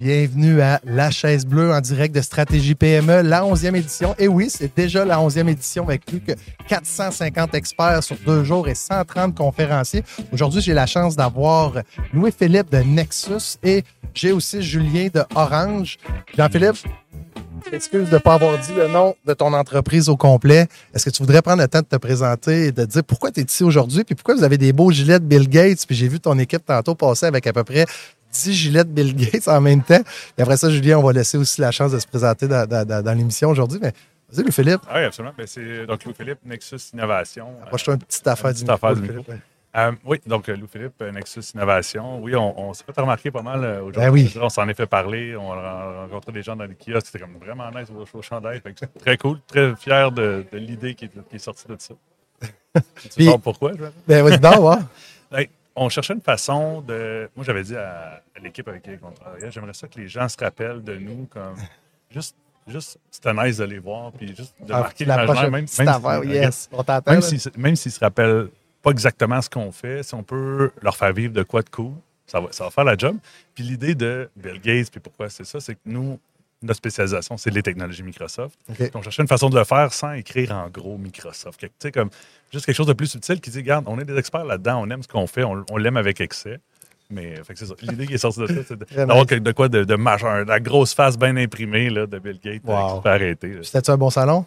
Bienvenue à La Chaise Bleue en direct de Stratégie PME, la 11e édition. Et oui, c'est déjà la 11e édition avec plus que 450 experts sur deux jours et 130 conférenciers. Aujourd'hui, j'ai la chance d'avoir Louis-Philippe de Nexus et j'ai aussi Julien de Orange. Jean-Philippe, excuse de ne pas avoir dit le nom de ton entreprise au complet. Est-ce que tu voudrais prendre le temps de te présenter et de dire pourquoi tu es ici aujourd'hui, puis pourquoi vous avez des beaux gilets de Bill Gates, puis j'ai vu ton équipe tantôt passer avec à peu près 10 gilets de Bill Gates en même temps. Et après ça, Julien, on va laisser aussi la chance de se présenter dans, dans, l'émission aujourd'hui. Mais vas-y, Louis-Philippe. Ah oui, absolument. Ben, c'est donc Louis-Philippe, Nexus Innovation. Approche-toi une petite affaire du affaire du euh, oui, donc Louis-Philippe, Nexus Innovation. Oui, on, s'est fait remarquer pas mal euh, aujourd'hui. Ben oui. On s'en est fait parler. On a rencontré des gens dans les kiosques. C'était comme vraiment nice au, au chandail. Très cool. Très fier de, de l'idée qui, est sortie de ça. tu sais pourquoi? Ben oui, non, ouais on cherchait une façon de. Moi, j'avais dit à, l'équipe avec laquelle on travaillait, j'aimerais ça que les gens se rappellent de nous comme juste. Juste, c'était nice de les voir, puis juste de ah, marquer la même, même, si, yes. même s'ils même s'ils se rappellent pas exactement ce qu'on fait, si on peut leur faire vivre de quoi de cool, ça va, ça va faire la job. Puis l'idée de Bill Gates, puis pourquoi c'est ça, c'est que nous, notre spécialisation, c'est les technologies Microsoft. Donc, on cherchait une façon de le faire sans écrire en gros Microsoft. Tu sais, comme juste quelque chose de plus subtil qui dit, regarde, on est des experts là-dedans, on aime ce qu'on fait, on, l'aime avec excès. Mais c'est ça. L'idée qui est sortie de ça, c'est d'avoir de, quoi de, majeur, la grosse face bien imprimée là, de Bill Gates wow. qui arrêter. C'était-tu un bon salon?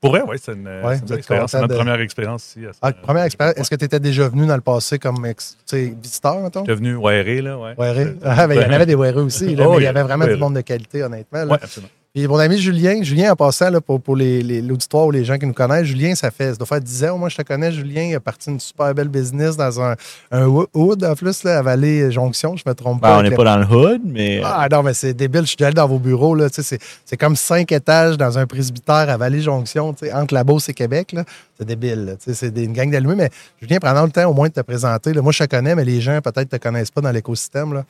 Pour vrai, oui, c'est une, expérience. C'est notre première expérience ici. Ah, première expérience. Est-ce que tu étais déjà venu dans le passé comme visiteur, mettons? J'étais venu WRE, là, ouais. Ah, ben, il y en avait des WRE aussi, là, oh, mais il y avait vraiment du monde de qualité, honnêtement. Oui, absolument. Et mon ami Julien, Julien en passant là, pour, pour l'auditoire ou les gens qui nous connaissent, Julien, ça fait ça doit faire 10 ans, moi je te connais, Julien, il a parti d'une super belle business dans un, un hood en plus, là, à Vallée Jonction, je me trompe ben, pas. on n'est pas dans le hood, mais. Ah non, mais c'est débile, je suis allé dans vos bureaux, là, c'est comme cinq étages dans un presbytère à Vallée Jonction, entre la Beauce et Québec. C'est débile. C'est une gang d'allumés, mais Julien, prenant le temps au moins de te présenter. Là, moi, je te connais, mais les gens peut-être ne te connaissent pas dans l'écosystème.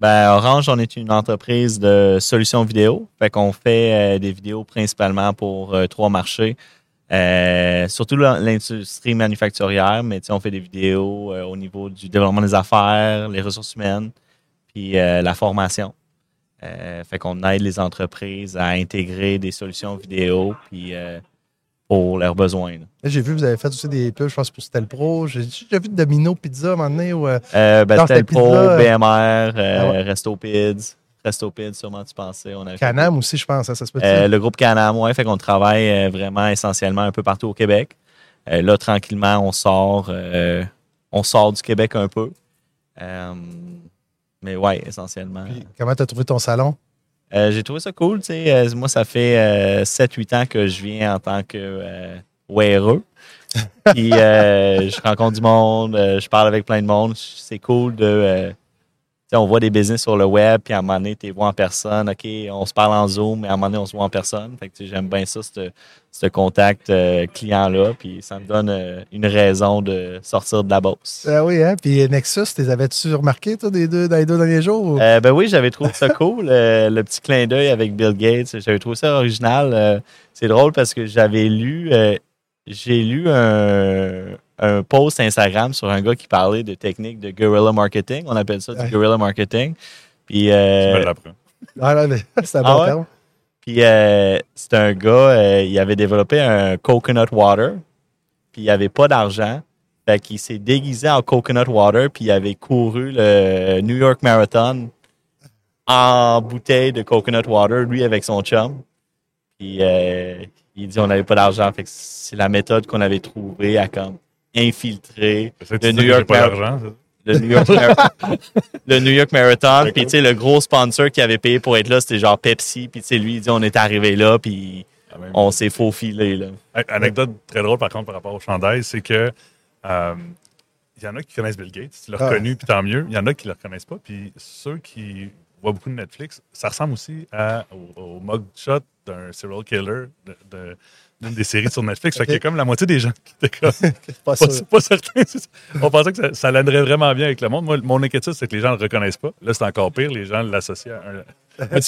Ben, Orange, on est une entreprise de solutions vidéo. Fait qu'on fait euh, des vidéos principalement pour euh, trois marchés. Euh, surtout l'industrie manufacturière, mais on fait des vidéos au niveau du développement des affaires, les ressources humaines, puis la formation. fait qu'on aide les entreprises à intégrer des solutions vidéo, puis pour leurs besoins. J'ai vu vous avez fait aussi des pubs, je pense, pour Stel Pro. J'ai vu Domino Pizza à un moment donné. Ou, euh, euh ben, Stel Pro, BMR, euh, ah Resto Pids. Resto Pids, sûrement tu pensais. On Canam aussi, je pense, hein, ça se peut euh, Le groupe Canam, oui. Fait qu'on travaille vraiment essentiellement un peu partout au Québec. là, tranquillement, on sort, on sort du Québec un peu. mais ouais, essentiellement. comment tu as trouvé ton salon? Euh, j'ai trouvé ça cool. Euh, moi, ça fait 7-8 euh, ans que je viens en tant que weareux. Puis je rencontre du monde, je parle avec plein de monde. C'est cool de on voit des business sur le web, puis à un moment donné, tu les vois en personne. OK, on se parle en Zoom, mais à un moment donné, on se voit en personne. Fait que j'aime bien ça, ce contact euh, client-là. Puis ça me donne euh, une raison de sortir de la bourse. Ah oui, hein? Puis Nexus, les avais-tu remarqué, toi, des deux, dans les deux derniers jours? Euh, ben oui, j'avais trouvé ça cool. le petit clin d'œil avec Bill Gates, j'avais trouvé ça original. c'est drôle parce que j'avais lu, j'ai lu un, un post Instagram sur un gars qui parlait de techniques de guerrilla marketing. On appelle ça du guerrilla marketing. Puis, euh, ah, c'est un bon ah terme. Puis, euh, c'est un gars, euh, il avait développé un coconut water. Puis, il avait pas d'argent. Fait qu'il s'est déguisé en coconut water. Puis, il avait couru le New York Marathon en bouteille de coconut water, lui avec son chum. Puis, il dit on n'avait pas d'argent. Fait que c'est la méthode qu'on avait trouvée à comme infiltré le New York Marathon. Le New York, le New York Marathon. Puis, tu sais, le gros sponsor qui avait payé pour être là, c'était genre Pepsi. Puis, tu sais, lui, il dit on est arrivé là, puis ah, on s'est faufilé. Là. Anecdote très drôle, par contre, par rapport au chandail, c'est que. Euh, il y en a qui connaissent Bill Gates, tu l'as ah. reconnu, puis tant mieux. Il y en a qui ne le reconnaissent pas. Puis ceux qui voient beaucoup de Netflix, ça ressemble aussi à, au, au mugshot d'un serial killer de des séries sur Netflix. Fait qu'il y a comme la moitié des gens qui étaient comme. pas, pas, certain. On pensait que ça, ça l'aiderait vraiment bien avec le monde. Moi, mon inquiétude, c'est que les gens ne le reconnaissent pas. Là, c'est encore pire. Les gens l'associent à un. tu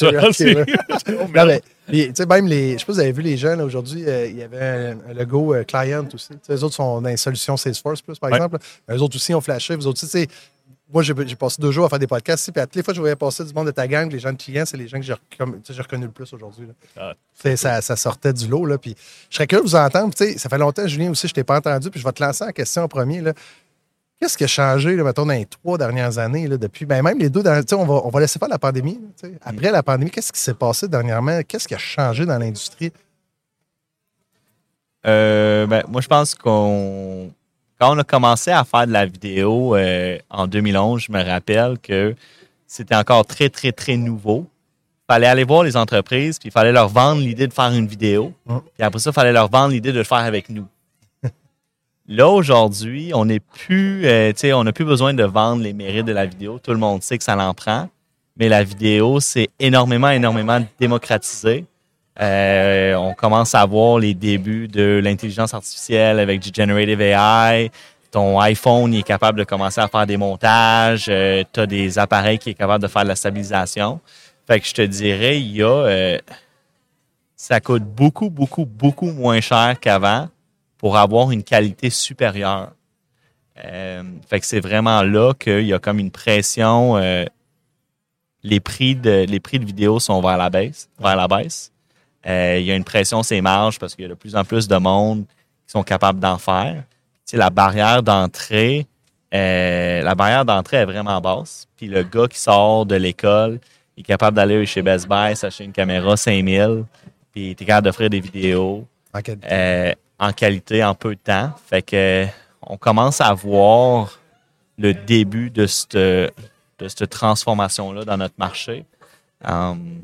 sais, même les. Je sais pas si vous avez vu les jeunes aujourd'hui, euh, il y avait un, logo euh, client aussi. les autres sont dans les solutions Salesforce, plus, par exemple. Eux autres aussi ont flashé. Vous autres moi, j'ai passé deux jours à faire des podcasts ici, puis à toutes les fois que je voyais passer du monde de ta gang, les gens de clients, c'est les gens que j'ai reconnus le plus aujourd'hui. Ah. Ça, ça sortait du lot. Là, puis je serais curieux de vous entendre. Tu sais, Ça fait longtemps, Julien, aussi, je t'ai pas entendu, puis je vais te lancer en question en premier. là. Qu'est-ce qui a changé, là, mettons, dans les trois dernières années, là, depuis, ben, même les deux dernières, tu sais, on va, on va laisser faire la pandémie. là, sais. Après la pandémie, qu'est-ce qui s'est passé dernièrement? Qu'est-ce qui a changé dans l'industrie? Euh, ben, moi, je pense qu'on. Quand on a commencé à faire de la vidéo euh, en 2011, je me rappelle que c'était encore très, très, très nouveau. Il fallait aller voir les entreprises, puis il fallait leur vendre l'idée de faire une vidéo. Puis après ça, il fallait leur vendre l'idée de le faire avec nous. Là, aujourd'hui, on n'est plus, euh, tu sais, on n'a plus besoin de vendre les mérites de la vidéo. Tout le monde sait que ça l'en prend. Mais la vidéo, c'est énormément, énormément démocratisé. Euh, on commence à voir les débuts de l'intelligence artificielle avec du generative AI. Ton iPhone est capable de commencer à faire des montages. tu as des appareils qui sont capables de faire de la stabilisation. Fait que je te dirais, il y a, euh, ça coûte beaucoup, beaucoup, beaucoup moins cher qu'avant pour avoir une qualité supérieure. Euh, fait que c'est vraiment là qu'il y a comme une pression. euh, les prix de les prix de vidéo sont vers la baisse, vers la baisse. Euh, il y a une pression sur les marges parce qu'il y a de plus en plus de monde qui sont capables d'en faire. La barrière d'entrée, euh, la barrière d'entrée est vraiment basse. Puis le gars qui sort de l'école est capable d'aller chez Best Buy, s'acheter une caméra 5000, puis il est capable d'offrir des vidéos En quel- euh, en qualité en peu de temps. Fait que on commence à voir le début de cette, de cette transformation-là dans notre marché. Um,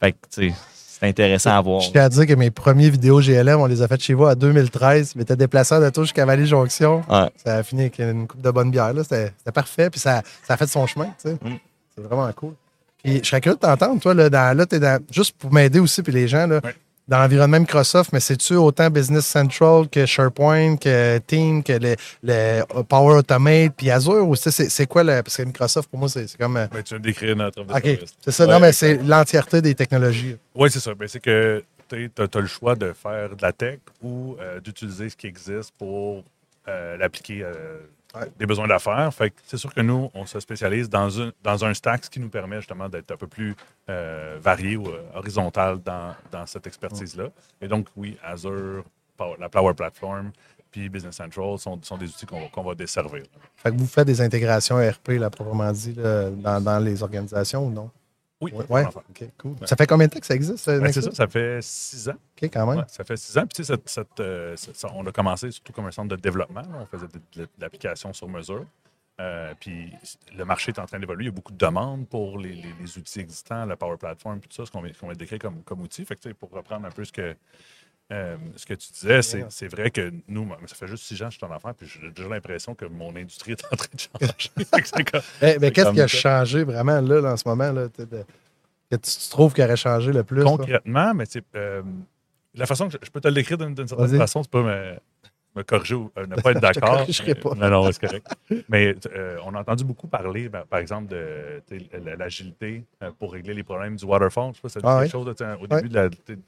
fait que, tu sais, c'est intéressant à voir. Je tiens à dire que mes premières vidéos GLM, on les a faites chez vous en 2013. Je m'étais déplacé en auto jusqu'à Vallée-Jonction. Ouais. Ça a fini avec une coupe de bonne bière. là. C'était parfait. Puis ça, ça a fait son chemin. tu sais. Mm. C'est vraiment cool. Puis je serais curieux de t'entendre, toi, là, dans, là t'es dans, juste pour m'aider aussi, puis les gens, là, Ouais. Dans l'environnement Microsoft, mais c'est-tu autant Business Central que SharePoint, que Team, que le, le Power Automate, puis Azure, ou c'est- quoi, le, parce que Microsoft, pour moi, c'est comme... euh, Ben, tu viens de décrire notre offre OK, c'est ça. Ouais, non, mais c'est l'entièreté des technologies. Oui, c'est ça. Ben, c'est que tu as, le choix de faire de la tech ou euh, d'utiliser ce qui existe pour euh, l'appliquer à Ouais. des besoins d'affaires. Fait c'est sûr que nous, on se spécialise dans un, dans un stack, ce qui nous permet justement d'être un peu plus euh, varié ou euh, horizontal dans, dans cette expertise-là. Et donc, oui, Azure, Power- la Power Platform, puis Business Central sont, sont des outils qu'on va- qu'on va desservir. Fait que vous faites des intégrations ERP, là, proprement dit, là, dans, dans les organisations ou non? Oui, Ouais, va cool. Ça fait combien de temps que ça existe? Ben, Nexus? c'est ça, ça fait six ans. OK, quand même. Ouais, ça fait six ans. Puis, tu sais, cette- cette, euh, ça- on a commencé surtout comme un centre de développement. là. On faisait de, de- de l'application sur mesure. Euh, puis le marché est en train d'évoluer. Il y a beaucoup de demandes pour les, les- les outils existants, la Power Platform, puis tout ça, ce qu'on vient de décrire comme, comme outil. Fait que, tu sais, pour reprendre un peu ce que, euh, ce que tu disais, c'est, vrai que nous, ça fait juste six ans que je suis en enfant, puis j'ai déjà l'impression que mon industrie est en train de changer. Comme- Eh, mais qu'est-ce qui a ça. changé vraiment là, en ce moment? Là, de- que tu, tu trouves qui aurait changé le plus? concrètement, mais tu sais, euh, la façon que je, je peux te le décrire d'une, certaine façon, tu peux me, me corriger ou euh, ne pas être d'accord. corrigerai pas. Non, non, c'est correct. Mais euh, on a entendu beaucoup parler, ben, par exemple, de l'agilité pour régler les problèmes du waterfall. Je sais pas ça dit Ah quelque oui. chose. au début de la, de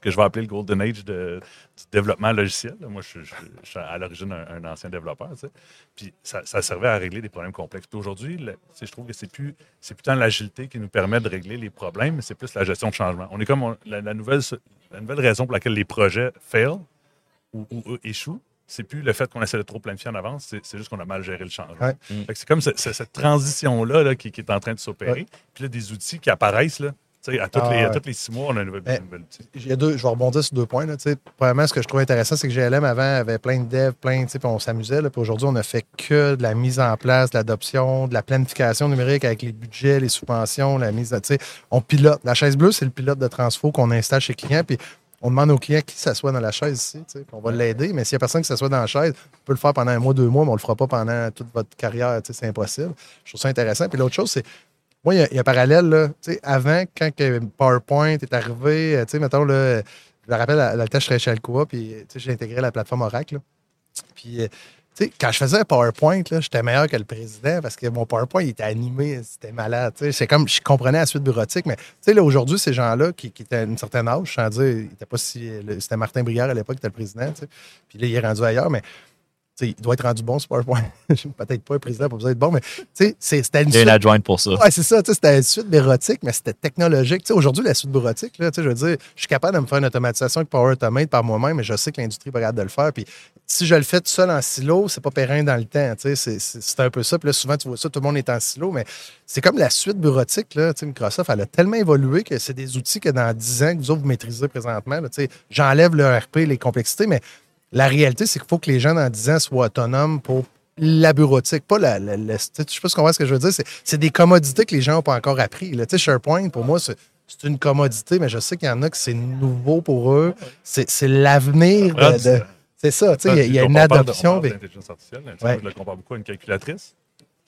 que je vais appeler le Golden Age de- du développement logiciel. Moi, je, je- je suis à l'origine un, un ancien développeur. tu sais. Puis ça, ça servait à régler des problèmes complexes. Puis aujourd'hui, tu sais, je trouve que c'est plus, c'est plus tant l'agilité qui nous permet de régler les problèmes, mais c'est plus la gestion de changement. On est comme on- la, la nouvelle, la nouvelle raison pour laquelle les projets fail ou, ou- ou échouent. C'est plus le fait qu'on essaie de trop planifier en avance, c'est juste qu'on a mal géré le changement. Ouais. C'est comme ce- ce- cette transition-là là, qui, qui est en train de s'opérer. Ouais. Puis là, des outils qui apparaissent. Là, À, toutes Ah, les, à six mois, on a un nouvel, Mais- un nouvel outil. Il y a deux, je vais rebondir sur deux points. Là. Premièrement, ce que je trouve intéressant, c'est que GLM avant avait plein de devs, plein, puis on s'amusait. Puis aujourd'hui, on a fait que de la mise en place, de l'adoption, de la planification numérique avec les budgets, les subventions, la mise. On pilote. La chaise bleue, c'est le pilote de transfo qu'on installe chez le client. Puis on demande au client qui s'assoit dans la chaise ici. On va l'aider. Mais s'il n'y a personne qui s'assoit dans la chaise, on peut le faire pendant un mois, deux mois, mais on ne le fera pas pendant toute votre carrière. C'est impossible. Je trouve ça intéressant. Puis l'autre chose, c'est moi, il y a- un parallèle. Là, avant, quand PowerPoint est arrivé, euh, mettons, là, je me rappelle, la tâche, je chez Alcoa, puis j'ai intégré la plateforme Oracle. là. Puis, euh, quand je faisais PowerPoint, j'étais meilleur que le président parce que mon PowerPoint il était animé, c'était malade. C'est comme, je comprenais la suite bureautique, mais aujourd'hui, ces gens-là qui, qui étaient à une certaine âge, sans dire, il était pas si. C'était Martin Brière à l'époque qui était le président. Puis là, il est rendu ailleurs, mais il doit être rendu bon, ce PowerPoint. Peut-être pas un président, besoin d'être bon, mais c'était une Il y a une adjointe pour ça. Ouais, c'est ça, c'était une suite bureautique, mais c'était technologique. Aujourd'hui, la suite bureautique, là, je veux dire, je suis capable de me faire une automatisation avec Power Automate par moi-même, mais je sais que l'industrie va capable de le faire. Puis si je le fais tout seul en silo, c'est pas périn dans le temps. C'est un peu ça. Puis là, souvent, tu vois ça, tout le monde est en silo, mais c'est comme la suite bureautique. Là, Microsoft, elle a tellement évolué que c'est des outils que dans 10 ans, que vous autres, vous maîtrisez présentement. J'enlève le RP, les complexités, mais la réalité, c'est qu'il faut que les gens dans 10 ans soient autonomes pour la bureautique, pas la. je sais pas si tu comprends ce que je veux dire. C'est, des commodités que les gens n'ont pas encore appris. là. SharePoint, pour moi, c'est, une commodité, mais je sais qu'il y en a que c'est nouveau pour eux. C'est, l'avenir Ah, de. de- c'est- ça, tu sais, il y a- il y, a une de- adoption. on mais- d'intelligence artificielle. là, Ouais. Je le compare beaucoup à une calculatrice.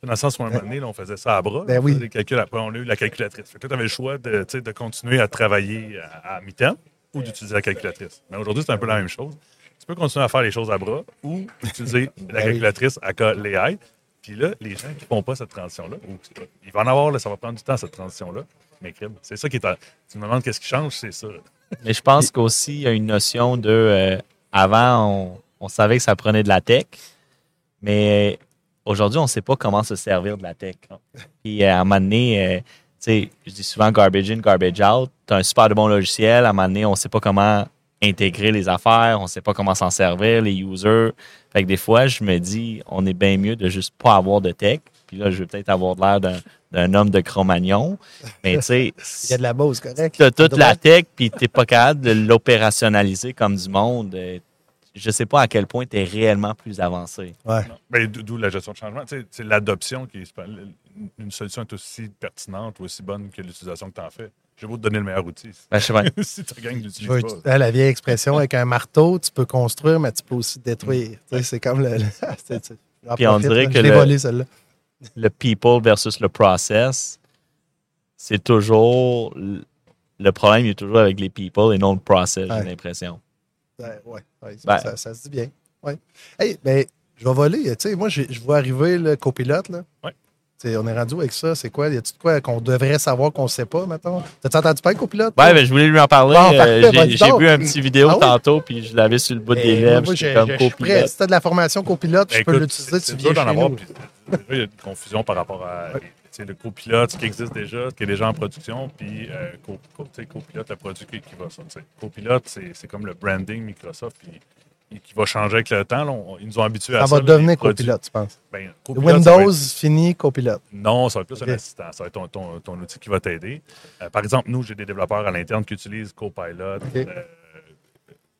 Dans le sens où, à un moment donné, là, on faisait ça à bras. Ben oui. calculs. Après, on a eu la calculatrice. Fait que là, tu avais le choix de, de continuer à travailler à, à mi-temps ou d'utiliser la calculatrice. Mais aujourd'hui, c'est un peu la même chose. Tu peux continuer à faire les choses à bras ou utiliser la calculatrice à cas l'AI. Puis là, les gens qui ne font pas cette transition-là, ou- il va en avoir, là, ça va prendre du temps, cette transition-là. Mais c'est ça qui est. en- Tu me demandes qu'est-ce qui change, c'est ça. Mais je pense qu'aussi, il y a une notion de. euh, avant, on, on savait que ça prenait de la tech, mais aujourd'hui, on ne sait pas comment se servir de la tech. Puis euh, à un moment donné, euh, tu sais, je dis souvent garbage in, garbage out. Tu as un super de bon logiciel. À un moment donné, on ne sait pas comment intégrer les affaires, on ne sait pas comment s'en servir, les users. Fait que des fois, je me dis, on est bien mieux de juste pas avoir de tech. Puis là, je vais peut-être avoir l'air d'un, d'un homme de Cro-Magnon. Mais tu sais, Il y a de la base, correct? tu as toute la tech, puis tu n'es pas capable de l'opérationnaliser comme du monde. Je sais pas à quel point tu es réellement plus avancé. Ouais. D'où la gestion de changement. Tu C'est l'adoption qui est. Une solution est aussi pertinente ou aussi bonne que l'utilisation que tu en fais. J'ai beau te donner le meilleur outil. Ben, je sais pas. si tu gagnes Je veux pas. utiliser la vieille expression avec un marteau, tu peux construire, mais tu peux aussi détruire. Tu sais, C'est comme le. le- Puis on profite, dirait là. que Je le- volé, celle-là. Le people versus le process, c'est toujours. Le problème il est toujours avec les people et non le process, Ouais. j'ai l'impression. Ouais, ouais, Ben. ça- ça se dit bien. Ouais. Hey, ben, je vais voler. Tu sais, moi, je vois arriver le copilote. Là. Ouais. Tu sais, on est rendu avec ça. C'est quoi? Y a-tu de quoi qu'on devrait savoir qu'on ne sait pas, maintenant? T'as-tu entendu parler copilote? Ouais, ben, je voulais lui en parler. Bon, Euh, j'ai- vu un petit vidéo Ah oui? tantôt, puis je l'avais sur le bout des Eh, lèvres. moi, comme je suis prêt. copilote. Si t'as de la formation copilote, Ben, je peux l'utiliser. Tu viens d'en avoir. Il y a une confusion par rapport à le copilote, ce qui existe déjà, ce qui est déjà en production, puis euh, co- co- copilote, le produit qui, qui va sortir. Copilote, c'est c'est comme le branding Microsoft puis, qui va changer avec le temps. là. On- ils nous ont habitués à Ça ça. va là, devenir copilote, tu penses? Ben, copilote, Windows être- fini copilote. Non, ça va être plus un assistant. Ça va être ton, ton- ton outil qui va t'aider. Euh, par exemple, nous, j'ai des développeurs à l'interne qui utilisent Copilot Ok. euh,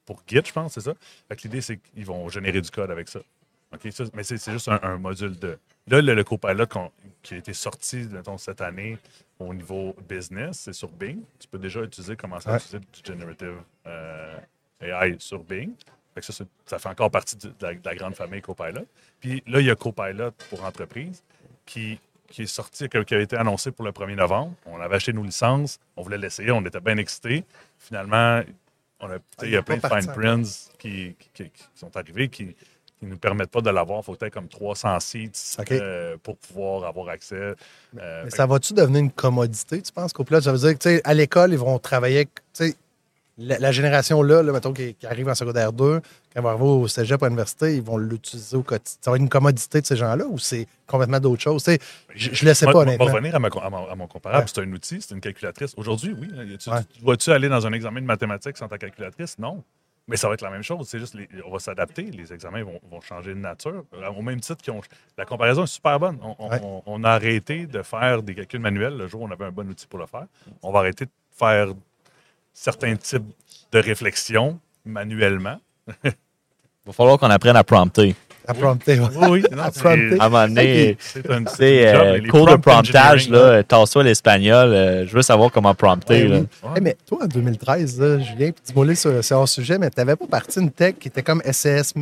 pour Git, je pense, c'est ça? L'idée, c'est qu'ils vont générer du code avec ça. Mais c'est c'est juste un, un module de. Là, le, le Copilot qu'on- qui a été sorti mettons, cette année au niveau business, c'est sur Bing. Tu peux déjà utiliser, commencer à Ouais. utiliser du Generative euh, AI sur Bing. Fait que ça, fait encore partie de, de la, de la grande famille Copilot. Puis là, il y a Copilot pour entreprise qui, qui est sorti, été annoncé pour le 1er novembre. On avait acheté nos licences, on voulait l'essayer, on était bien excités. Finalement, on a, sais, il y a plein de fine prints qui- qui sont arrivés qui ne nous permettent pas de l'avoir. Il faut peut-être comme 300 sites euh, pour pouvoir avoir accès. Euh, Mais ça va-tu devenir une commodité, tu penses, copilote? Ça veut dire que, à l'école, ils vont travailler la, la génération là, là mettons, qui, qui arrive en secondaire 2, quand ils vont arriver au cégep à l'université, ils vont l'utiliser au quotidien. Ça va être une commodité de ces gens-là ou c'est complètement d'autre chose? Tu sais, je ne le sais pas, honnêtement. Pour revenir à, ma- à mon, à mon comparable, Ouais. c'est un outil, c'est une calculatrice. Aujourd'hui, oui. là, tu, Ouais. tu- Vas-tu aller dans un examen de mathématiques sans ta calculatrice? Non. Mais ça va être la même chose. C'est juste, les- on va s'adapter. Les examens vont, vont changer de nature. Euh, Au même titre qu'ils ont. La comparaison est super bonne. On, on- Ouais. on- on a arrêté de faire des calculs manuels le jour où on avait un bon outil pour le faire. On va arrêter de faire certains types de réflexions manuellement. Il va falloir qu'on apprenne à prompter. À prompter, ouais. Oui, oui. non, À c'est- prompter. À un moment donné, C'est un, tu c'est sais, euh, cours de prompt promptage, là, tasse-toi l'espagnol. euh, je veux savoir comment prompter. Ouais, là. oui. Ouais. Hey, mais toi, en 2013, là, Julien, puis dis-moi c'est hors sujet, mais tu n'avais pas parti une tech qui était comme SMS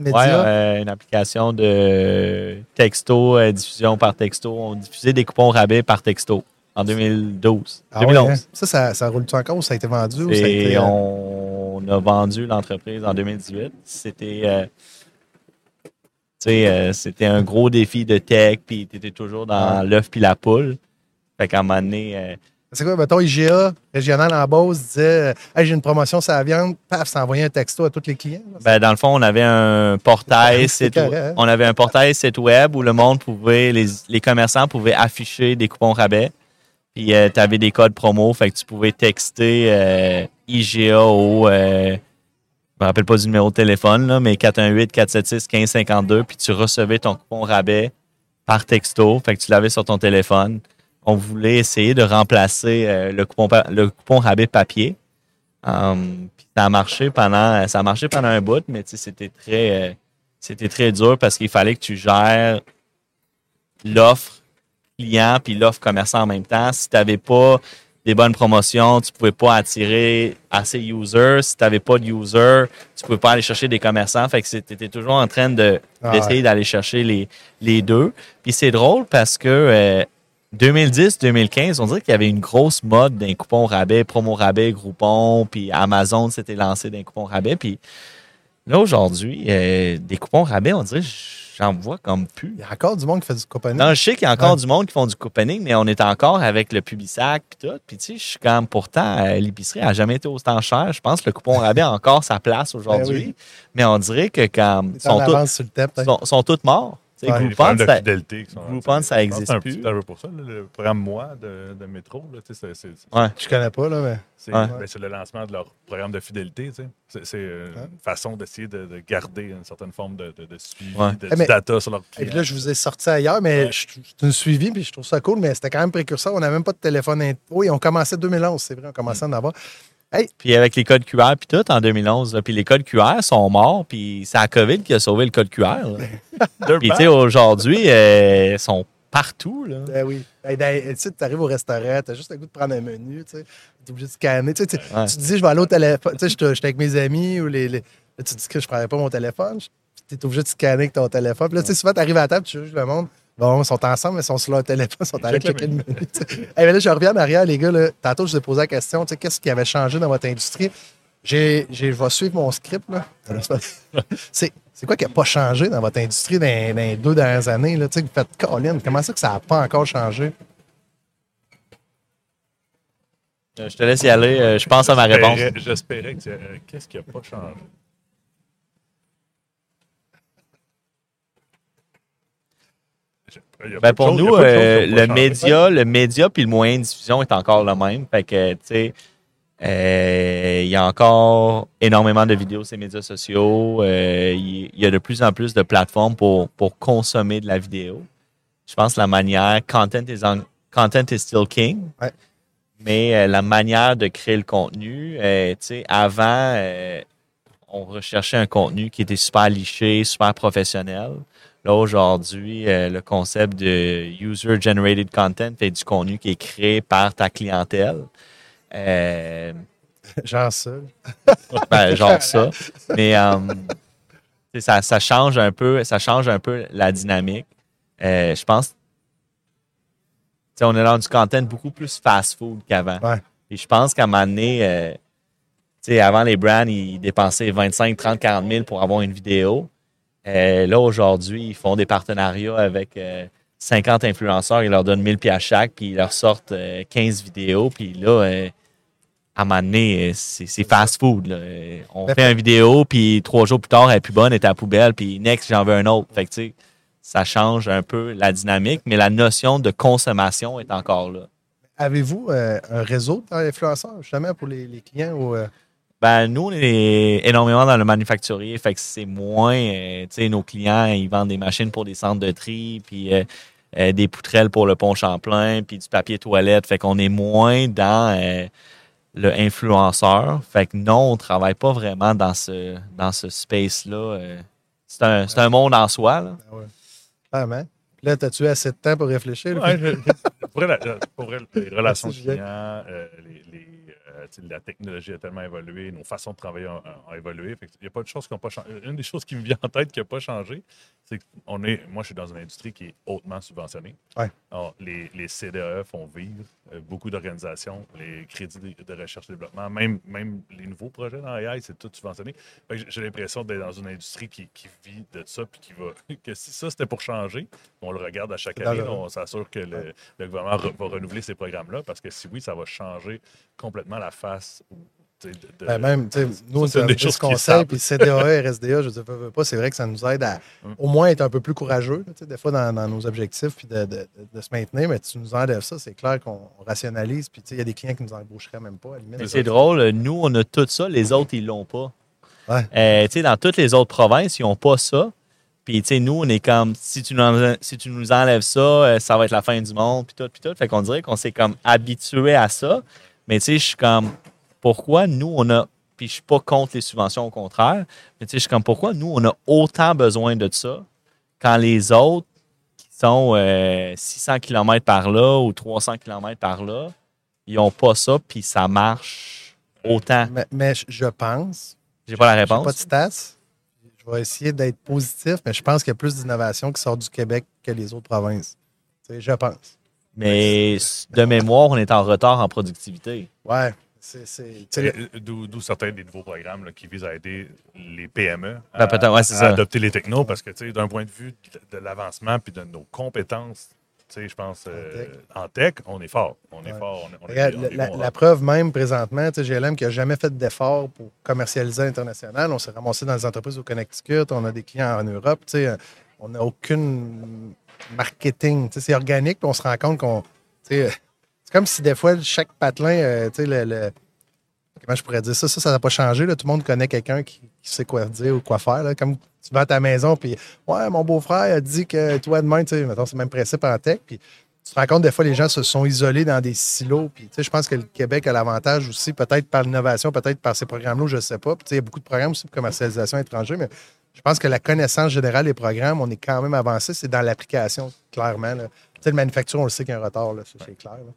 Média? euh, une application de texto, euh, diffusion par texto. On diffusait des coupons rabais par texto en 2012. Ah ouais, 2011. hein? Ça, ça, ça roule-tu encore ou ça a été vendu? Ou ça a Et été, euh, on a vendu l'entreprise en 2018. C'était euh, tu sais, euh, c'était un gros défi de tech, puis tu étais toujours dans l'œuf puis la poule. Fait qu'à un moment donné, euh, C'est quoi, mettons, IGA, régional en Beauce, disait Hey, j'ai une promotion sur la viande, paf, ça envoyait un texto à tous les clients. là. Ben, dans le fond, on avait un portail site, carré, hein? on avait un portail site web où le monde pouvait, les, les commerçants pouvaient afficher des coupons rabais. Puis tu avais des codes promo, fait que tu pouvais texter euh, IGA au euh, me rappelle pas du numéro de téléphone, là, mais 418-476-1552, puis tu recevais ton coupon rabais par texto, fait que tu l'avais sur ton téléphone. On voulait essayer de remplacer euh, le, coupon, le coupon rabais papier. Um, puis ça a marché pendant ça a marché pendant un bout, mais c'était très euh, très dur parce qu'il fallait que tu gères l'offre client puis l'offre commerçant en même temps. Si tu n'avais pas des bonnes promotions, tu pouvais pas attirer assez users. Si tu n'avais pas de users, tu pouvais pas aller chercher des commerçants. Fait que tu étais toujours en train de Ah d'essayer d'aller chercher les, les deux. Puis c'est drôle parce que euh, 2010-2015, on dirait qu'il y avait une grosse mode d'un coupon rabais, promo rabais, Groupon, puis Amazon s'était lancé d'un coupon rabais. Puis là, aujourd'hui, euh, des coupons rabais, on dirait j'en vois comme plus. Il y a encore du monde qui fait du couponing. Non, je sais qu'il y a encore Ouais. du monde qui font du couponing, mais on est encore avec le Publisac puis tout. Puis tu sais, je suis comme pourtant, euh, l'épicerie n'a jamais été autant cher. Je pense que le coupon rabais a encore sa place aujourd'hui. Ben oui. Mais on dirait que quand Ils sont, tous- sur le thème, sont, sont tous morts. Ouais. Groupon, ça- fidélité. qui sont- Groupon, ça existe C'est un plus. petit peu pour ça, là, le programme Moi de, de Métro. là, tu sais, c'est- c'est- Ouais. Je connais pas, là, mais. C'est Ouais. ben, c'est le lancement de leur programme de fidélité. tu sais. C'est c'est, euh, Ouais. une façon d'essayer de, de garder une certaine forme de, de- de suivi, Ouais. de Eh, mais- data sur leur Et puis client. là, je vous ai sorti ailleurs, mais je te suivi, puis je trouve ça cool, mais c'était quand même précurseur. On n'avait même pas de téléphone. Oui, on commençait 2011, c'est vrai, on commençait à en avoir. Puis avec les codes QR puis tout en 2011, là, puis les codes QR sont morts, puis c'est la COVID qui a sauvé le code QR. Deux puis tu sais, aujourd'hui, euh, ils sont partout. Là. Ben oui. Ben, ben, tu sais, tu arrives au restaurant, tu as juste le goût de prendre un menu, tu sais. es obligé de scanner. Tu, sais, tu- Ouais. tu te dis, je vais aller au téléphone. Tu sais, j'étais avec mes amis ou les. tu te dis que je ne prendrais pas mon téléphone. Tu es obligé de scanner avec ton téléphone. Puis là, tu sais, souvent, tu arrives à la table, tu juges le monde. Bon, ils sont ensemble, mais ils sont sur leur téléphone, ils sont allés checker le menu. Eh, ben là, je reviens en arrière, les gars. Là, tantôt, je vous ai posé la question, tu sais, qu'est-ce qui avait changé dans votre industrie? J'ai, j'ai- je vais suivre mon script. Là. C'est, c'est quoi qui n'a pas changé dans votre industrie dans, dans les deux dernières années? Là? Tu sais, vous faites Colin, comment ça que ça n'a pas encore changé? Euh, Je te laisse y aller. euh, je pense à ma réponse. J'espérais- J'espérais que tu- euh, qu'est-ce qui n'a pas changé? Je- il y a Ben de pour nous, euh, le média, le média puis le moyen de diffusion est encore le même. Fait que, tu sais, euh, il y a encore énormément de vidéos sur les médias sociaux. Euh, il y a de plus en plus de plateformes pour, pour consommer de la vidéo. Je pense que la manière, content is, on- content is still king. Ouais. Mais euh, la manière de créer le contenu, euh, tu sais, avant, euh, on recherchait un contenu qui était super liché, super professionnel. Là, aujourd'hui, euh, le concept de user-generated content fait du contenu qui est créé par ta clientèle. Euh, Genre ça. ben, genre ça. Mais euh, ça, ça change un peu, ça change un peu la dynamique. Je pense. On est dans du content beaucoup plus fast-food qu'avant. Ouais. Et je pense qu'à un moment donné, avant les brands, ils dépensaient 25, 30, 40 000 pour avoir une vidéo. Euh, là, aujourd'hui, ils font des partenariats avec euh, 50 influenceurs. Ils leur donnent 1000 pièces chaque, puis ils leur sortent euh, 15 vidéos. Puis là, euh, à un moment donné, euh, c'est fast-food. Euh, On fait une vidéo, puis trois jours plus tard, elle est plus bonne, elle est à la poubelle, puis next, j'en veux un autre. Fait que, tu sais, ça change un peu la dynamique, mais la notion de consommation est encore là. Avez-vous euh, un réseau d'influenceurs, justement, pour les, les clients? Ou, euh, Ben, nous, on est énormément dans le manufacturier, fait que c'est moins, euh, tu sais, nos clients, ils vendent des machines pour des centres de tri, puis euh, euh, des poutrelles pour le pont Champlain, puis du papier toilette, fait qu'on est moins dans euh, le influenceur. Fait que non, on travaille pas vraiment dans ce, dans ce space-là. euh. c'est un, c'est un monde en soi, là. ah ouais. Là, as-tu assez de temps pour réfléchir? Ouais, je- pour, la- pour les relations clients, euh, les, les, euh, la technologie a tellement évolué, nos façons de travailler ont, ont évolué. Fait que Il n'y a pas de choses qui n'ont pas changé. Une des choses qui me vient en tête qui n'a pas changé, c'est qu'on est, moi, je suis dans une industrie qui est hautement subventionnée. Ouais. Alors, les, les CDE font vivre euh, beaucoup d'organisations, les crédits de, de recherche et développement, même, même les nouveaux projets dans AI, c'est tout subventionné. Que j'ai- l'impression d'être dans une industrie qui, qui vit de ça, puis qui va. que si ça, c'était pour changer, on le regarde à chaque année, on s'assure que le, le gouvernement re- va renouveler ces programmes-là, parce que si oui, ça va changer complètement la face. de- de- Ben, même, nous, on des choses conseil, savent. puis CDAE, RSDA, je ne veux pas, c'est vrai que ça nous aide à Hum. au moins être un peu plus courageux, des fois, dans, dans nos objectifs, puis de, de- de se maintenir, mais tu nous enlèves ça, c'est clair qu'on rationalise, puis tu sais, il y a des clients qui nous embaucheraient même pas, à la limite. Mais c'est drôle, nous, on a tout ça, les autres, ils l'ont pas. Ouais. Euh, tu sais, dans toutes les autres provinces, ils n'ont pas ça. Puis, tu sais, nous, on est comme, si tu nous, en- si tu nous enlèves ça, euh, ça va être la fin du monde, puis tout, puis tout. Fait qu'on dirait qu'on s'est comme habitué à ça. Mais, tu sais, je suis comme, pourquoi nous, on a, puis je suis pas contre les subventions, au contraire, mais tu sais, je suis comme, pourquoi nous, on a autant besoin de ça quand les autres qui sont euh, 600 km par là ou 300 km par là, ils n'ont pas ça, puis ça marche autant? Mais, mais je- pense, J'ai pas la je n'ai réponse. pas de stats, je vais essayer d'être positif, mais je pense qu'il y a plus d'innovation qui sort du Québec que les autres provinces. Tu sais, je pense. Mais de mémoire, on est en retard en productivité. Ouais, Euh, D'où certains des nouveaux programmes là, qui visent à aider les PME à, Ben, peut-être, ouais, c'est à ça. adopter les technos parce que tu sais, d'un point de vue de, de l'avancement puis de nos compétences, tu sais, je pense euh, en, tech. on est fort. On est Ouais. fort. On est- on la, est la- bon, la preuve même présentement, tu sais, GLM qui n'a jamais fait d'effort pour commercialiser à l'international. On s'est ramassé dans les entreprises au Connecticut, on a des clients en Europe. tu sais, On n'a aucune marketing. C'est organique, puis on se rend compte qu'on. sais, C'est comme si des fois, chaque patelin, euh, le, le- Comment je pourrais dire ça? Ça, ça n'a pas changé. Là. Tout le monde connaît quelqu'un qui, sait quoi dire ou quoi faire. là. Comme tu vas à ta maison, puis Ouais, mon beau-frère a dit que toi, demain, tu sais, c'est le même principe en tech. Puis tu te rends compte, des fois, les gens se sont isolés dans des silos. Puis, je pense que le Québec a l'avantage aussi, peut-être par l'innovation, peut-être par ces programmes-là, je ne sais pas. Puis, il y a beaucoup de programmes aussi pour commercialisation étrangère, mais je pense que la connaissance générale des programmes, on est quand même avancé. C'est dans l'application, clairement. là. Tu sais, le manufacture, on le sait qu'il y a un retard, là, ça, c'est clair. là.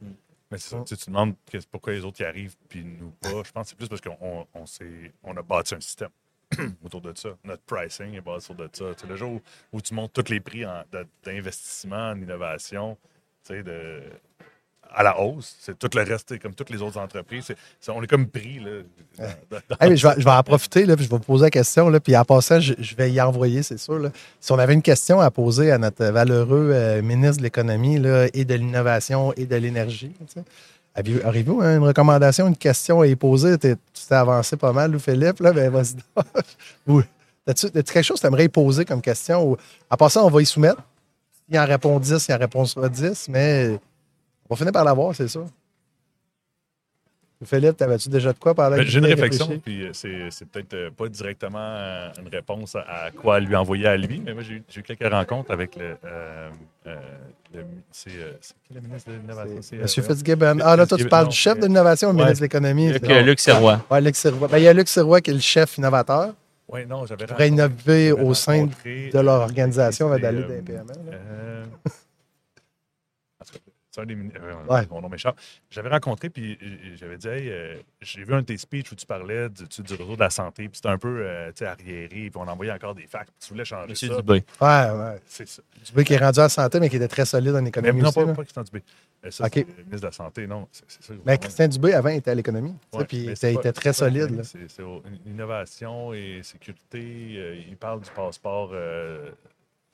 Mais c'est ça, tu sais, tu te demandes pourquoi les autres y arrivent puis nous pas. Je pense que c'est plus parce qu'on on, on a bâti un système autour de ça. Notre pricing est basé sur de ça. Tu sais, le jour où, où tu montes tous les prix en- de- d'investissement en innovation, tu sais, de, à la hausse, c'est tout le reste, comme toutes les autres entreprises. on est comme pris. Là, je, vais, je vais en profiter, là, puis je vais vous poser la question. Là, puis en passant, je, je vais y envoyer, c'est sûr. là. Si on avait une question à poser à notre valeureux euh, ministre de l'Économie et de l'Innovation et de l'Énergie, auriez-vous une recommandation, une question à y poser? Tu t'es avancé pas mal, ou Philippe? Là, ben, vas-y. donc. Ou, As-tu as-tu quelque chose que tu aimerais y poser comme question? Ou, en passant, on va y soumettre. Il en répond 10, il en répondra 10, mais on va finir par l'avoir, c'est sûr. Philippe, t'avais-tu déjà de quoi parler Ben, J'ai une réflexion, puis euh, c'est c'est peut-être euh, pas directement euh, une réponse à, quoi lui envoyer à lui, mais moi, j'ai eu- j'ai eu quelques rencontres avec le. euh, euh, le- c'est c'est qui le ministre de l'Innovation? C'est, Monsieur. Fitzgibbon. Ah, là, toi, tu parles non, du chef de l'innovation ou le Ouais. ministre de l'Économie? Luc, c'est- Luc Sirois. Ouais, Luc Sirois. Ben, il y a Luc Sirois qui est le chef innovateur. Oui, non, j'avais pourrait rencontré- innover j'avais au sein de leur organisation avant c'était, d'aller euh, dans les PME. C'est un des euh, Ouais. Mon nom m'échappe. J'avais rencontré, puis euh, j'avais dit, hey, euh, j'ai vu un de tes speeches où tu parlais du, tu- du réseau de la santé, puis c'était un peu euh, tu sais, arriéré, puis on envoyait encore des facts, puis tu voulais changer Monsieur ça. Dubé. Ouais, ouais. C'est ça. Dubé qui est rendu en santé, mais qui était très solide en Mais économie non, aussi. pas, pas Christian Dubé. Euh, Ça, le ministre de la Santé, non. ça, Mais. Christian Dubé, avant, était à l'économie. Ouais, puis mais il était, très solide. C'est innovation et sécurité. euh, il parle du passeport, euh,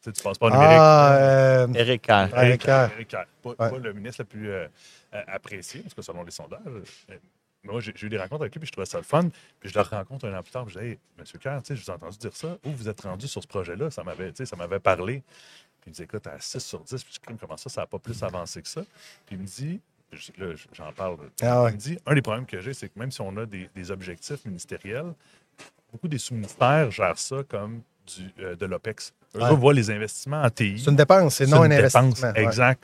sais, du passeport numérique. Ah, euh, Eric Kerr. Ouais, Eric Kerr. Eric Kerr. Pas, Ouais. pas le ministre le plus euh, euh, apprécié, parce que selon les sondages. mais moi, j'ai eu des rencontres avec lui, puis je trouvais ça le fun. Puis je le rencontre un an plus tard, puis je dis Hey, Monsieur Kerr, tu sais, je vous ai entendu dire ça. Où vous êtes rendu sur ce projet-là? Ça m'avait tu sais, ça m'avait parlé. Puis il me dit Écoute, à 6 sur 10, puis je dis Comment ça, ça n'a pas plus avancé que ça? Puis il me dit Là, j'en parle. Ah ouais. Il me dit Un des problèmes que j'ai, c'est que même si on a des, des objectifs ministériels, beaucoup des sous-ministères gèrent ça comme du, euh, de l'OPEX. Eux Ouais. voient les investissements en TI. c'est une dépense, c'est non un une dépense, investissement. ouais. Exact.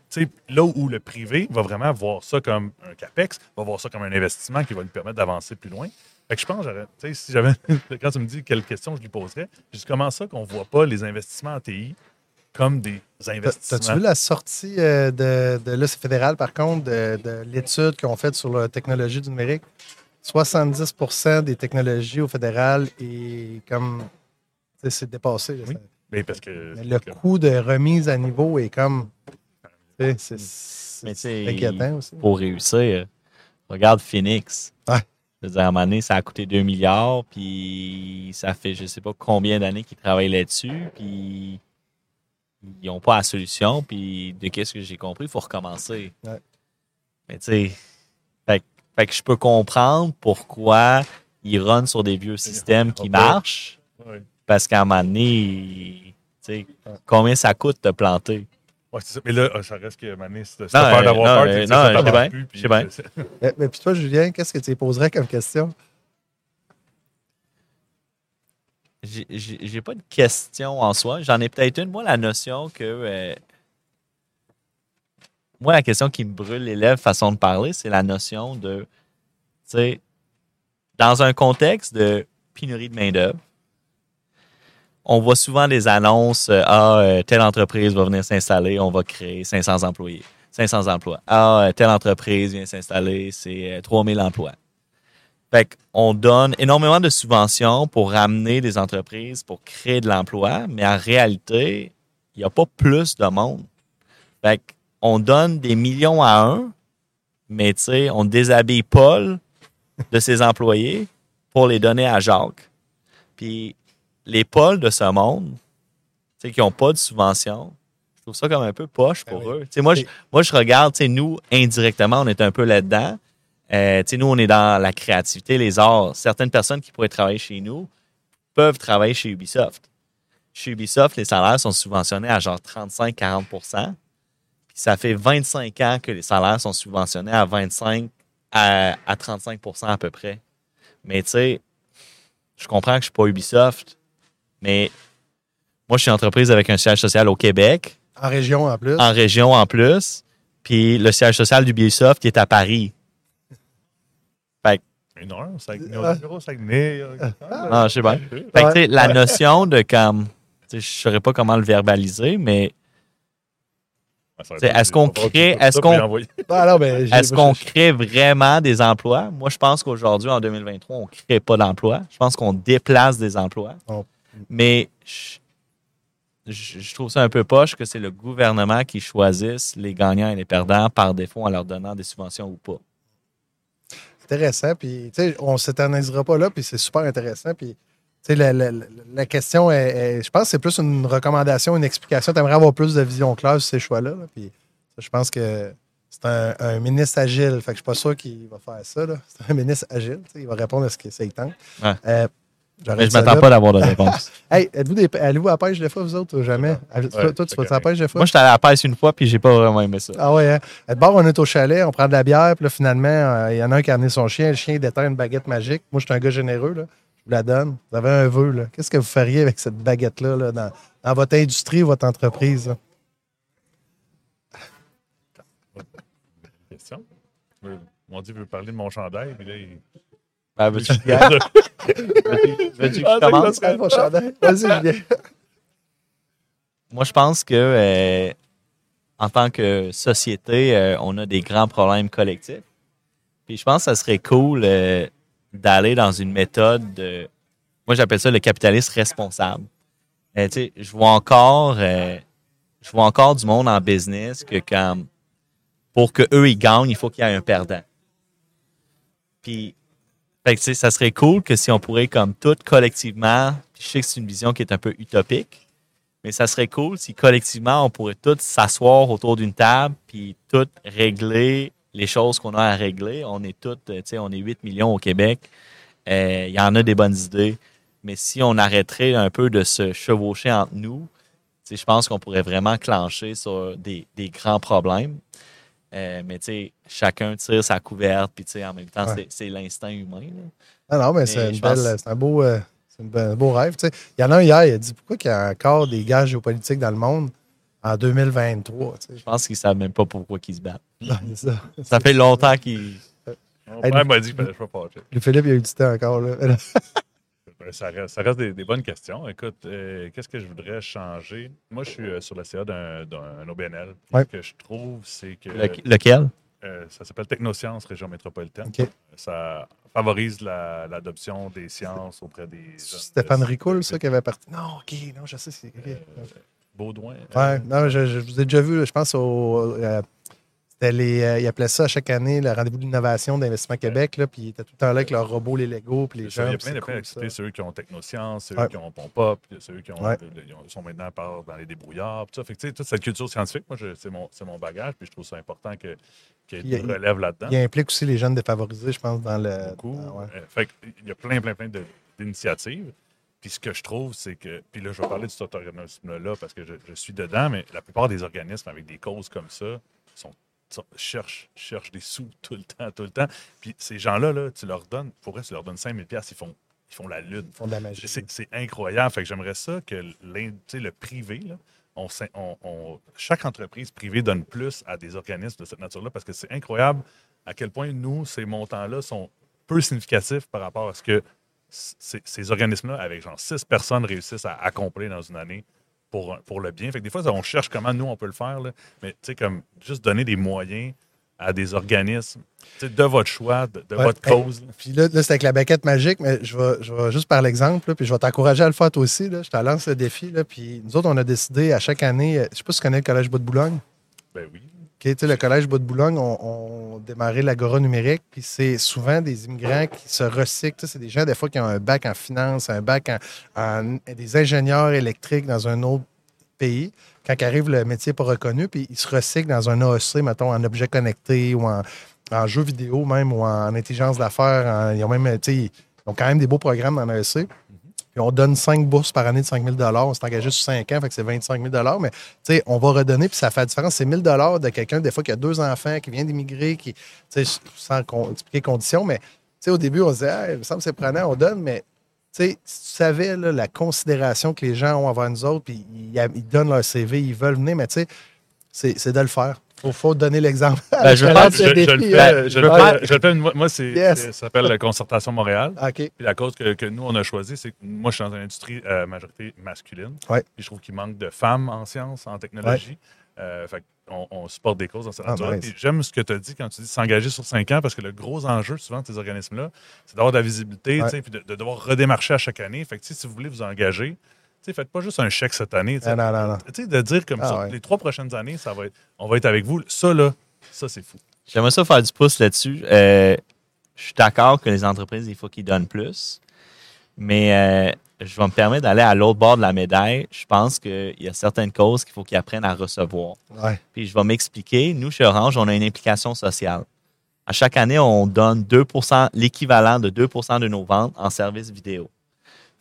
Là où le privé va vraiment voir ça comme un CAPEX, va voir ça comme un investissement qui va lui permettre d'avancer plus loin. Fait que je pense, si j'avais, quand tu me dis quelle question je lui poserais, je dis comment ça qu'on ne voit pas les investissements en TI comme des investissements? T'as-tu vu la sortie euh, de, de là, c'est fédéral, par contre, de, de l'étude qu'ils ont faite sur la technologie du numérique? 70% des technologies au fédéral et comme c'est dépassé. Oui. Mais parce que. Mais le coût de remise à niveau est comme. sais, C'est inquiétant aussi. pour réussir, regarde Phoenix. Ouais. Je veux dire, à un moment donné, ça a coûté 2 milliards, puis ça fait je sais pas combien d'années qu'ils travaillent là-dessus, puis ils n'ont pas la solution, puis de qu'est-ce que j'ai compris, il faut recommencer. Ouais. Mais tu sais, fait, fait que je peux comprendre pourquoi ils runnent sur des vieux systèmes qui marchent, Ouais. Parce qu'à un moment donné, tu sais, combien ça coûte de planter? Ouais, c'est ça. Mais là, ça reste que Mané, c'est Non, peur d'avoir non, peur. tu sais, non, ça je sais t'avance bien, plus, puis bien. Mais, mais puis toi, Julien, qu'est-ce que tu poserais comme question? J'ai- J'ai j'ai pas de question en soi. J'en ai peut-être une. Moi, la notion que. euh, moi, la question qui me brûle les lèvres, façon de parler, c'est la notion de. Tu sais, dans un contexte de pénurie de main-d'œuvre, on voit souvent des annonces euh, Ah, euh, telle entreprise va venir s'installer, on va créer 500 employés. 500 emplois. Ah, euh, telle entreprise vient s'installer, c'est euh, 3000 emplois. Fait qu'on donne énormément de subventions pour ramener des entreprises, pour créer de l'emploi, mais en réalité, il n'y a pas plus de monde. Fait qu'on donne des millions à un, mais tu sais, on déshabille Paul de ses employés pour les donner à Jacques. Puis les Pauls de ce monde, qui n'ont pas de subvention, je trouve ça comme un peu poche pour Ben oui. eux. Tu sais, moi, je, Et- moi, je regarde, tu sais, nous, indirectement, on est un peu là-dedans. Euh, tu sais, nous, on est dans la créativité, les arts. Certaines personnes qui pourraient travailler chez nous peuvent travailler chez Ubisoft. Chez Ubisoft, les salaires sont subventionnés à genre 35-40% Puis ça fait 25 ans que les salaires sont subventionnés à 25 à, à 35% à peu près. Mais tu sais, je comprends que je suis pas Ubisoft, mais moi, je suis une entreprise avec un siège social au Québec, En région en plus. en région en plus, puis le siège social d'Ubisoft qui est à Paris. Mais non, ça Ah. numéro Saguenay. euh, Non, je sais bien. Fait que, Ouais. tu sais, la notion de comme, tu sais, je ne saurais pas comment le verbaliser, mais Ah, est-ce qu'on crée- est-ce qu'on-. Ah non, est-ce qu'on crée vraiment des emplois? Moi, je pense qu'aujourd'hui, en 2023, on ne crée pas d'emplois. Je pense qu'on déplace des emplois. Mais je, trouve ça un peu poche que c'est le gouvernement qui choisisse les gagnants et les perdants par défaut en leur donnant des subventions ou pas. intéressant. Puis, tu sais, on ne s'éternisera pas là, puis c'est super intéressant. Puis, tu sais, la, la- la- question est, est- je pense que c'est plus une recommandation, une explication. Tu aimerais avoir plus de vision claire sur ces choix-là. là. Puis, ça, je pense que c'est un, un ministre agile. Fait que je suis pas sûr qu'il va faire ça. C'est un ministre agile. Il va répondre à ce que c'est tente. Ouais. Euh, Mais je m'attends pas d'avoir de réponse. Hey, êtes-vous des- allez-vous à la pêche des fois, vous autres, ou jamais? Toi, tu vas à la pêche des fois? Moi, j'étais allé à la pêche une fois, puis j'ai pas vraiment aimé ça. Ah ouais, hein? D'abord, on est au chalet, on prend de la bière, puis là, finalement, euh, il y en a un qui a amené son chien. Le chien déterre une baguette magique. Moi, je suis un gars généreux, là. Je vous la donne. Vous avez un vœu, là. Qu'est-ce que vous feriez avec cette baguette-là, là, dans, dans votre industrie, votre entreprise? là? Question. Mon Dieu veut parler de mon chandail, puis là, il. Ben, veux-tu que je Ah, c'est commence? ça. Mon chandail. Vas-y, Julien. Moi, je pense que euh, en tant que société, euh, on a des grands problèmes collectifs. Puis je pense que ça serait cool euh, d'aller dans une méthode de. Moi, j'appelle ça le capitalisme responsable. Tu sais, je vois encore, je vois encore du monde en business que quand pour que eux ils gagnent, il faut qu'il y ait un perdant. Puis, fait ça serait cool que si on pourrait comme tout collectivement, puis je sais que c'est une vision qui est un peu utopique, mais ça serait cool si collectivement, on pourrait tous s'asseoir autour d'une table puis tous régler les choses qu'on a à régler. On est tous, tu sais, on est 8 millions au Québec. Euh, Il y en a des bonnes idées. Mais si on arrêterait un peu de se chevaucher entre nous, je pense qu'on pourrait vraiment clencher sur des, des grands problèmes. Euh, mais tu sais, chacun tire sa couverte, puis tu sais, en même temps, Ouais. c'est- l'instinct humain. là. Ah non, mais Mais c'est pense- un beau, euh, c'est un beau rêve. tu sais. Il y en a un hier, il a dit pourquoi il y a encore des gars géopolitiques dans le monde en 2023. tu sais? Je pense qu'ils ne savent même pas pourquoi ils se battent. Non, ça. Ça fait longtemps qu'ils. Mon Hey, père m'a dit qu'il fallait. Le Philippe, il a eu du temps encore. Là. Ben, Ça reste, ça reste des, des bonnes questions. Écoute, euh, qu'est-ce que je voudrais changer? Moi, je suis euh, sur la CA d'un OBNL. Ouais. Ce que je trouve, c'est que. Le- lequel? euh, ça s'appelle Technosciences Région métropolitaine. Ça favorise la- l'adoption des sciences auprès des. Stéphane de- Ricoul, ça, qui avait parti. Non, OK, non, je sais, c'est. OK. Baudouin. Ouais, non, je, je vous ai déjà vu, je pense au. C'était les, euh, ils appelaient ça chaque année le rendez-vous de l'innovation d'Investissement Québec, là, puis ils étaient tout le temps là avec leurs robots, les Lego, puis les gens. il y a plein de cool, ceux qui ont Technosciences, ceux Ouais. qui ont Pop-Up, ceux qui ont, Ouais. sont maintenant par dans les débrouillards. puis ça. Fait que, toute cette culture scientifique, moi, c'est mon, c'est mon bagage, puis je trouve ça important que- qu'il y ait a- une relève là-dedans. Il implique aussi les jeunes défavorisés, je pense, dans le. beaucoup. dans- ouais. Euh, fait il y a plein, plein, plein de- d'initiatives. Puis ce que je trouve, c'est que. Puis là, je vais parler de cet organisme-là parce que je, je suis dedans, mais la plupart des organismes avec des causes comme ça sont, cherchent des sous tout le temps, tout le temps. Puis ces gens-là, là, tu leur donnes, pour vrai, tu leur donnes 5000 pièces, ils font, ils font la lune. Ils font de la magie. C'est incroyable. Fait que j'aimerais ça que le privé, là, on, s'in- on- on- chaque entreprise privée donne plus à des organismes de cette nature-là parce que c'est incroyable à quel point nous, ces montants-là sont peu significatifs par rapport à ce que ces organismes-là, avec genre six personnes, réussissent à accomplir dans une année pour, pour le bien. Fait que des fois, on cherche comment nous, on peut le faire, là. mais tu sais, comme juste donner des moyens à des organismes de votre choix, de, de Ouais. votre cause. Puis là, là c'est avec la baguette magique, mais je vais, je vais juste par l'exemple, puis je vais t'encourager à le faire toi aussi. Là. Je te lance le défi. Là, puis nous autres, on a décidé à chaque année, euh, je ne sais pas si tu connais le Collège Bois de Boulogne. Ben oui. OK, tu sais, le Collège Bois de Boulogne, on, démarrait l'agora numérique, puis c'est souvent des immigrants qui se recyclent. C'est des gens, des fois, qui ont un bac en finance, un bac en, en- des ingénieurs électriques dans un autre pays. Quand arrive le métier pas reconnu, puis ils se recyclent dans un AEC, mettons, en objet connecté ou en, en jeu vidéo même ou en intelligence d'affaires. en- Ils ont même, ils ont quand même des beaux programmes dans l'AEC. On donne 5 bourses par année de 5 000 On s'est engagé sur 5 ans, fait que c'est 25 000 Mais tu sais, on va redonner, puis ça fait la différence. C'est 1000 de quelqu'un, des fois, qui a deux enfants, qui vient d'immigrer, qui, tu sais, sans expliquer les conditions. Mais tu sais, au début, on se disait, Ah, il me semble que c'est prenant, on donne, mais tu sais, si tu savais la considération que les gens ont envers nous autres, puis ils, ils donnent leur CV, ils veulent venir, mais tu sais, c'est de le faire. Il faut, donner l'exemple. Ben, je le hein. fais, je le fais- je le fais. Moi, moi, c'est, Yes. ça s'appelle la Concertation Montréal. OK. Puis la cause que, que nous, on a choisi, c'est que moi, je suis dans une industrie euh, majorité masculine. Ouais. Puis je trouve qu'il manque de femmes en sciences, en technologie. Euh, fait on, on supporte des causes dans cette Ah, nature. nice. Puis j'aime ce que tu as dit quand tu dis s'engager sur cinq ans, parce que le gros enjeu, souvent, de ces organismes-là, c'est d'avoir de la visibilité, Ouais. puis de, de devoir redémarcher à chaque année. Fait que si vous voulez vous engager, faites pas juste un chèque cette année. tu sais. Ah, non, non, non. Tu sais, de dire comme Ah, ça, ouais. les trois prochaines années, ça va être, on va être avec vous. Ça, là, ça, c'est fou. J'aimerais ça faire du pouce là-dessus. Euh, je suis d'accord que les entreprises, il faut qu'ils donnent plus. Mais euh, je vais me permettre d'aller à l'autre bord de la médaille. Je pense qu'il y a certaines causes qu'il faut qu'ils apprennent à recevoir. Ouais. Puis je vais m'expliquer. Nous, chez Orange, on a une implication sociale. À chaque année, on donne 2% l'équivalent de 2% de nos ventes en services vidéo.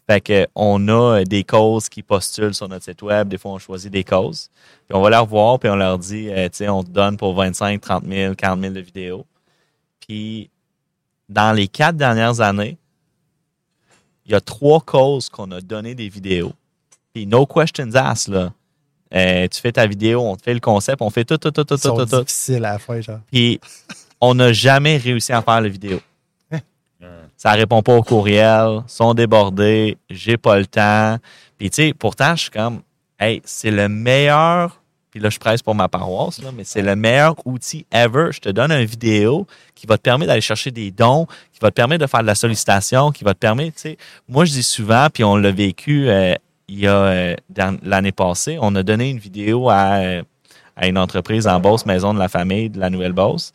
Fait que on a des causes qui postulent sur notre site web. Des fois, on choisit des causes. Puis on va leur voir, puis on leur dit, euh, tu sais, on te donne pour 25, 30 000, 40 000 de vidéos. Puis dans les quatre dernières années, il y a trois causes qu'on a donné des vidéos. Puis no questions asked, là. Euh, tu fais ta vidéo, on te fait le concept, on fait tout, tout, tout, tout, Ils sont tout, tout. difficiles à la fin, genre. Puis on n'a jamais réussi à faire la vidéo. Ça répond pas au courriel, sont débordés, j'ai pas le temps. Puis tu sais, pourtant, je suis comme, hey, c'est le meilleur, puis là, je presse pour ma paroisse, mais c'est le meilleur outil ever. Je te donne une vidéo qui va te permettre d'aller chercher des dons, qui va te permettre de faire de la sollicitation, qui va te permettre, tu sais, moi, je dis souvent, puis on l'a vécu euh, il y a euh, l'année passée, on a donné une vidéo à, euh, à une entreprise en Beauce, Maison de la Famille de la Nouvelle-Beauce.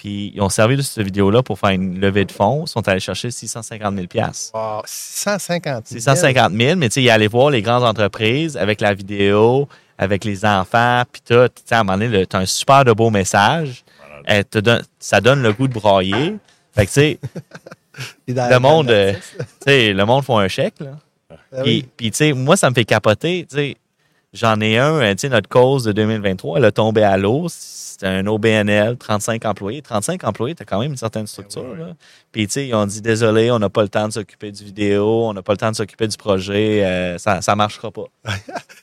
Puis ils ont servi de cette vidéo-là pour faire une levée de fonds. Ils sont allés chercher 650 000 Wow, 650 000. 650 000, mais tu sais, ils allaient voir les grandes entreprises avec la vidéo, avec les enfants, puis tout. Tu sais, à un moment donné, tu as un super de beau message. voilà. Te ça donne le goût de brailler. Fait que, tu sais, le monde, euh, tu sais, le monde font un chèque, là. Ah Puis, oui. puis, tu sais, moi, ça me fait capoter. Tu sais, j'en ai un, euh, tu sais, notre cause de 2023, elle a tombé à l'eau. C'était un OBNL, 35 employés. 35 employés, t'as quand même une certaine structure. ouais, ouais. là. Puis, tu sais, ils ont dit, désolé, on n'a pas le temps de s'occuper du vidéo, on n'a pas le temps de s'occuper du projet, euh, ça ne marchera pas.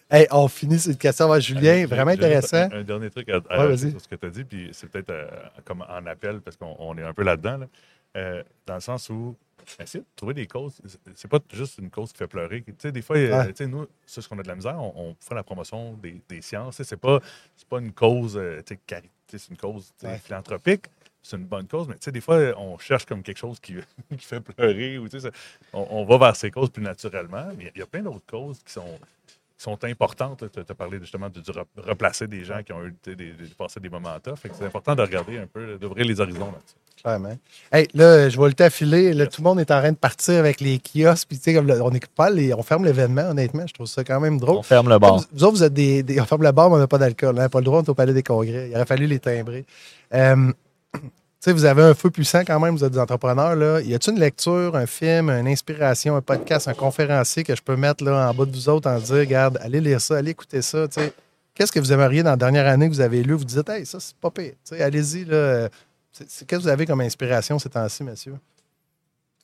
Hey, on finit cette question à Julien. J'ai- Vraiment intéressant. Un, un dernier truc à, à Ouais, sur ce que tu as dit, puis c'est peut-être euh, comme en appel, parce qu'on on est un peu là-dedans, là. Euh, dans le sens où essayer de trouver des causes. C'est- pas juste une cause qui fait pleurer. Tu sais, des fois, euh, Ouais. tu sais, nous, c'est ce qu'on a de la misère, on, on fait la promotion des, des sciences. C'est pas, pas une cause euh, tu sais, c'est une cause Ouais. philanthropique, c'est une bonne cause, mais tu sais, des fois, on cherche comme quelque chose qui, qui fait pleurer, ou tu sais, ça- on, on va vers ces causes plus naturellement, mais il y a plein d'autres causes qui sont, sont importantes. Tu as parlé justement de, replacer des gens qui ont eu des, des, passé des moments tough, fait que c'est important de regarder un peu, d'ouvrir les horizons là-dessus. Clairement. Hey, là, je vois le temps filer. Là, tout le monde est en train de partir avec les kiosques. Puis, tu sais, comme on écoute pas les, on ferme l'événement, honnêtement. Je trouve ça quand même drôle. On ferme le bar. Vous, vous autres, vous êtes des, des- On ferme le bar, mais on n'a pas d'alcool. On n'a pas le droit, on est au palais des congrès. Il aurait fallu les timbrer. Euh, sais, vous avez un feu puissant quand même, vous êtes des entrepreneurs. Là. Y a-t-il une lecture, un film, une inspiration, un podcast, un conférencier que je peux mettre là, en bas de vous autres en dire, regarde, allez lire ça, allez écouter ça. tu sais. Qu'est-ce que vous aimeriez dans la dernière année que vous avez lu? Vous dites, hey, ça, c'est pas pire. Tu sais, Allez-y. là. C'est- c'est- Qu'est-ce que vous avez comme inspiration ces temps-ci, monsieur?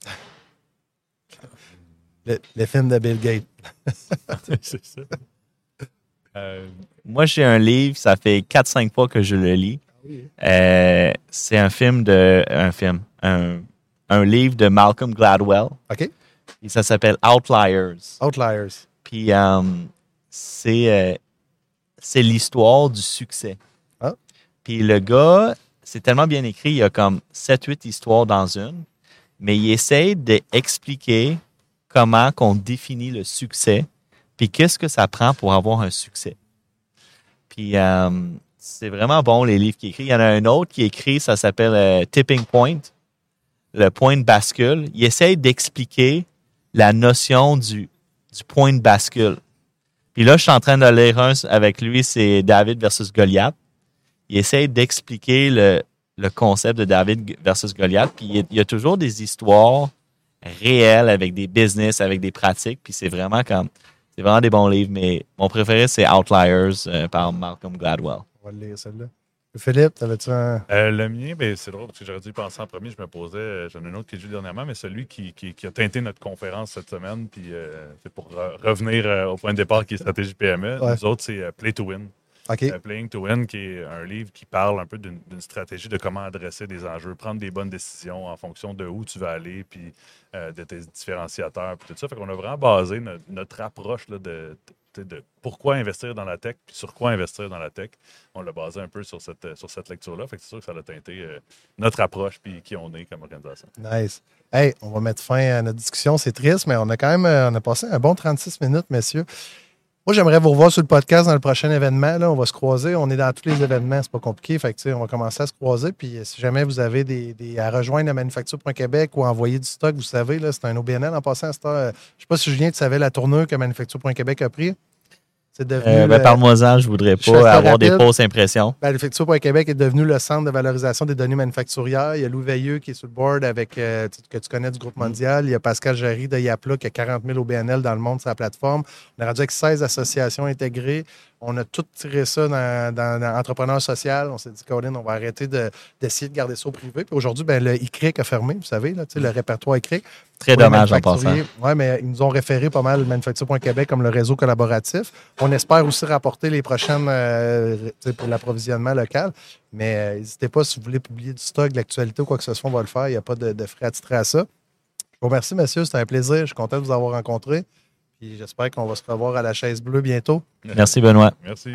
Le, le film de Bill Gates. c'est ça. Euh, Moi, j'ai un livre, ça fait 4-5 fois que je le lis. Euh, c'est un film de. Un film. Un, un livre de Malcolm Gladwell. OK? Et ça s'appelle Outliers. Outliers. Puis euh, c'est euh, c'est l'histoire du succès. Ah. Puis le gars, c'est tellement bien écrit, il y a comme 7-8 histoires dans une, mais il essaie d'expliquer comment qu'on définit le succès, puis qu'est-ce que ça prend pour avoir un succès. Puis euh, c'est vraiment bon les livres qu'il écrit. Il y en a un autre qui écrit, ça s'appelle euh, Tipping Point, le point de bascule. Il essaie d'expliquer la notion du, du point de bascule. Puis là, je suis en train de lire un avec lui, c'est David versus Goliath. Il essaie d'expliquer le, le concept de David versus Goliath. Puis il y a- il y a toujours des histoires réelles avec des business, avec des pratiques. Puis c'est vraiment comme, c'est vraiment des bons livres. Mais mon préféré, c'est Outliers euh, par Malcolm Gladwell. On va le lire, celle-là. Philippe, t'avais-tu un. Euh, le mien, ben, c'est drôle parce que j'aurais dû y penser en premier. Je me posais, euh, j'en ai un autre qui est vu dernièrement, mais celui qui, qui- qui a teinté notre conférence cette semaine. Puis euh, c'est pour revenir euh, au point de départ qui est stratégie PME. Ouais. Nous autres, c'est Play to Win. Playing to Win, qui est un livre qui parle un peu d'une stratégie de comment adresser des enjeux, prendre des bonnes décisions en fonction de où tu vas aller, puis de tes différenciateurs, puis tout ça. Fait qu'on a vraiment basé no- notre approche là, de, de- pourquoi investir dans la tech, puis sur quoi investir dans la tech. On l'a basé un peu sur cette, sur cette lecture-là. C'est sûr que ça a teinté euh, notre approche, puis qui on est comme organisation. Nice. Hey, on va mettre fin à notre discussion. C'est triste, mais on a quand même euh, on a passé un bon 36 minutes, messieurs. Moi, j'aimerais vous revoir sur le podcast dans le prochain événement. Là, on va se croiser. On est dans tous les événements, c'est pas compliqué. Fait que, on va commencer à se croiser. Puis euh, si jamais vous avez des, des- à rejoindre la Manufacture.Québec ou à envoyer du stock, vous savez, c'est un OBNL en passant Je sais pas si Julien, tu savais la tournure que Manufacture.Québec a pris. C'est devenu. Euh, ben, Parle-moi-en, je voudrais pas avoir des fausses impressions. Manufacture.Québec est devenu le centre de valorisation des données manufacturières. Il y a Louis Veilleux qui est sur le board avec, euh, que tu connais du groupe mondial. Il y a Pascal Jarry de Yapla qui a 40 000 OBNL dans le monde sur la plateforme. On a rendu avec 16 associations intégrées. On a tout tiré ça dans, dans, dans Entrepreneur Social. On s'est dit, Colin, on va arrêter de- d'essayer de, garder ça au privé. Puis aujourd'hui, ben, le ICRIC a fermé, vous savez, là, le répertoire ICRIC. Très dommage en passant. Oui, mais ils nous ont référé pas mal Manufacture.Québec comme le réseau collaboratif. On espère aussi rapporter les prochaines euh, pour l'approvisionnement local. Mais euh, n'hésitez pas si vous voulez publier du stock, de l'actualité ou quoi que ce soit, on va le faire. Il n'y a pas de, de frais attitrés à ça. Je vous remercie, monsieur. C'était un plaisir. Je suis content de vous avoir rencontré. Puis j'espère qu'on va se revoir à la chaise bleue bientôt. Merci, Benoît. Merci.